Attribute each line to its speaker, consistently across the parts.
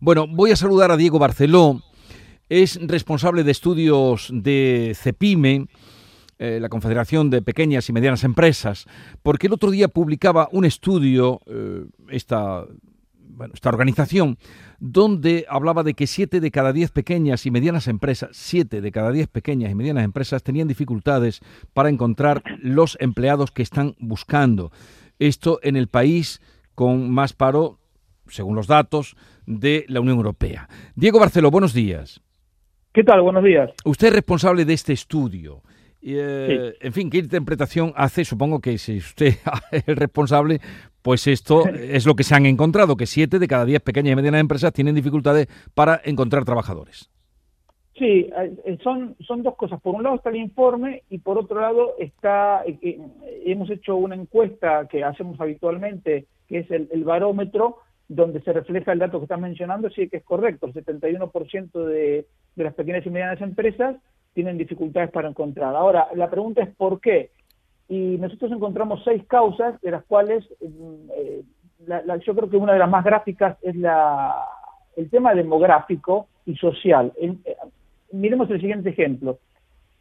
Speaker 1: Bueno, voy a saludar a Diego Barceló, es responsable de estudios de CEPIME, eh, la Confederación de Pequeñas y Medianas Empresas, porque el otro día publicaba un estudio, eh, esta, esta organización, donde hablaba de que siete de cada diez pequeñas y medianas empresas, siete de cada diez pequeñas y medianas empresas tenían dificultades para encontrar los empleados que están buscando. Esto en el país con más paro, según los datos, de la Unión Europea. Diego Barceló, buenos días.
Speaker 2: ¿Qué tal? Buenos días.
Speaker 1: Usted es responsable de este estudio. Eh, en fin, ¿qué interpretación hace? Supongo que si usted es el responsable, pues esto es lo que se han encontrado, que siete de cada diez pequeñas y medianas empresas tienen dificultades para encontrar trabajadores.
Speaker 2: Sí, eh, son, son dos cosas. Por un lado está el informe y por otro lado está, eh, hemos hecho una encuesta que hacemos habitualmente, que es el, barómetro, donde se refleja el dato que estás mencionando, sí que es correcto, el 71% de, de las pequeñas y medianas empresas tienen dificultades para encontrar. Ahora, la pregunta es ¿por qué? Y nosotros encontramos seis causas, de las cuales mm, eh, yo creo que una de las más gráficas es la, el tema demográfico y social. Eh, miremos el siguiente ejemplo.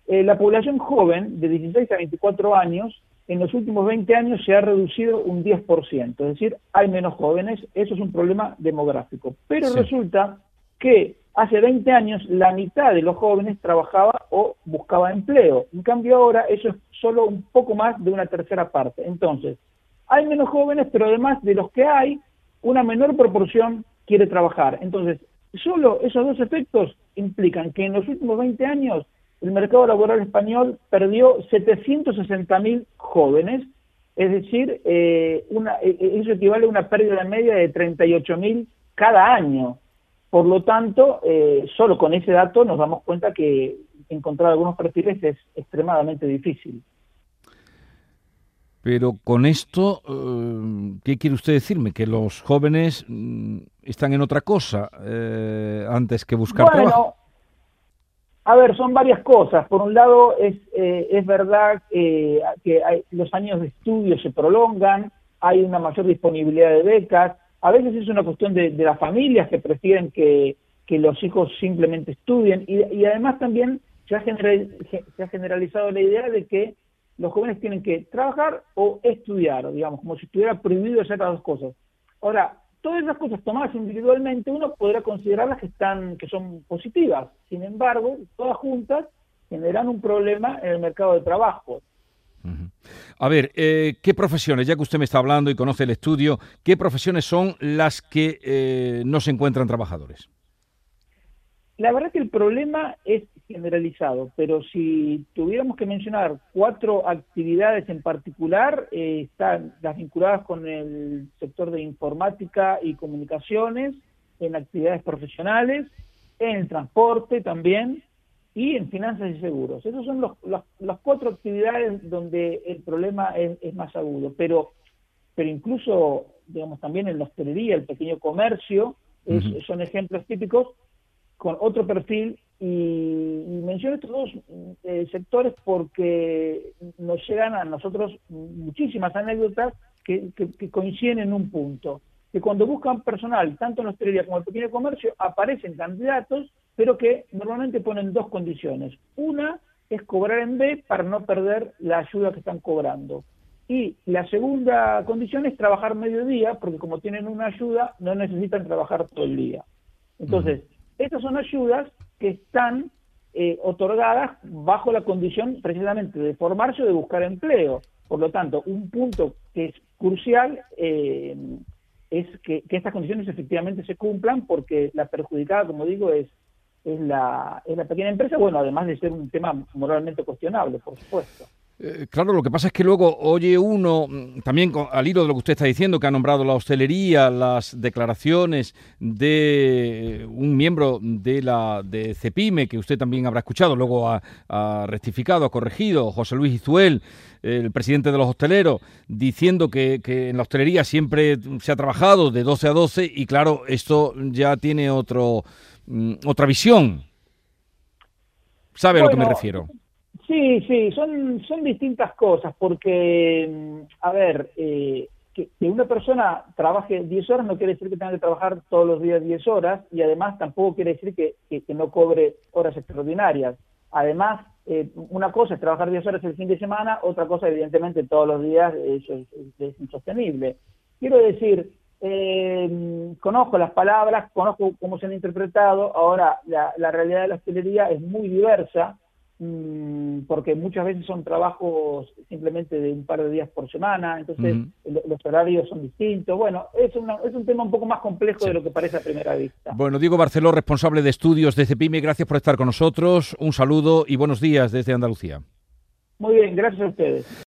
Speaker 2: Eh, la población joven de 16 a 24 años en los últimos 20 años se ha reducido un 10%, es decir, hay menos jóvenes, eso es un problema demográfico. Pero resulta que hace 20 años la mitad de los jóvenes trabajaba o buscaba empleo. En cambio ahora eso es solo un poco más de una tercera parte. Entonces, hay menos jóvenes, pero además de los que hay, una menor proporción quiere trabajar. Entonces, solo esos dos efectos implican que en los últimos 20 años el mercado laboral español perdió 760 mil jóvenes, es decir, eh, una, eh, eso equivale a una pérdida media de 38 mil cada año. Por lo tanto, eh, solo con ese dato nos damos cuenta que encontrar algunos perfiles es extremadamente difícil.
Speaker 1: Pero con esto, eh, ¿qué quiere usted decirme? ¿Que los jóvenes mm, están en otra cosa eh, antes que buscar bueno, trabajo?
Speaker 2: A ver, son varias cosas. Por un lado, es, es verdad que los años de estudio se prolongan, hay una mayor disponibilidad de becas, a veces es una cuestión de, las familias que prefieren que, los hijos simplemente estudien y, además también se ha, se ha generalizado la idea de que los jóvenes tienen que trabajar o estudiar, digamos, como si estuviera prohibido hacer las dos cosas. Ahora, todas esas cosas tomadas individualmente uno podrá considerarlas que están que son positivas. Sin embargo, todas juntas generan un problema en el mercado de trabajo.
Speaker 1: A ver, eh, ¿qué profesiones, ya que usted me está hablando y conoce el estudio, qué profesiones son las que eh, no se encuentran trabajadores?
Speaker 2: La verdad que el problema es generalizado, pero si tuviéramos que mencionar cuatro actividades en particular, eh, están las vinculadas con el sector de informática y comunicaciones, en actividades profesionales, en el transporte también, y en finanzas y seguros. Esas son los, las cuatro actividades donde el problema es, más agudo, pero, pero incluso, digamos, también en la hostelería, el pequeño comercio, son ejemplos típicos con otro perfil y, menciono estos dos eh, sectores porque nos llegan a nosotros muchísimas anécdotas que, que coinciden en un punto que cuando buscan personal, tanto en hostelería como en el pequeño comercio, aparecen candidatos pero que normalmente ponen dos condiciones. Una es cobrar en B para no perder la ayuda que están cobrando. Y la segunda condición es trabajar medio día, porque como tienen una ayuda, no necesitan trabajar todo el día. Entonces, estas son ayudas que están eh, otorgadas bajo la condición precisamente de formarse o de buscar empleo. Por lo tanto, un punto que es crucial eh, es que, que estas condiciones efectivamente se cumplan, porque la perjudicada, como digo, es es la, es la pequeña empresa, bueno, además de ser un tema moralmente cuestionable, por supuesto.
Speaker 1: Eh, claro, lo que pasa es que luego oye uno, mm, también al hilo de lo que usted está diciendo, que ha nombrado la hostelería, las declaraciones de un miembro de la de Cepime, que usted también habrá escuchado, luego ha, rectificado, ha corregido, José Luis Izuel, el presidente de los hosteleros, diciendo que, que, en la hostelería siempre se ha trabajado de 12 a 12 y claro, esto ya tiene otro Mm, otra visión. ¿Sabe a lo que me refiero?
Speaker 2: Sí, sí, son, son distintas cosas, porque, mm, a ver, eh, que, una persona trabaje 10 horas no quiere decir que tenga que trabajar todos los días 10 horas y además tampoco quiere decir que, no cobre horas extraordinarias. Además, eh, una cosa es trabajar 10 horas el fin de semana, otra cosa evidentemente todos los días, eso es, insostenible. Quiero decir, eh, conozco las palabras, conozco cómo se han interpretado, ahora la, la realidad de la hostelería es muy diversa, porque muchas veces son trabajos simplemente de un par de días por semana, entonces los horarios son distintos. Bueno, es, es un tema un poco más complejo de lo que parece a primera vista.
Speaker 1: Bueno, Diego Barceló, responsable de estudios de CEPIME, gracias por estar con nosotros. Un saludo y buenos días desde Andalucía.
Speaker 2: Muy bien, gracias a ustedes.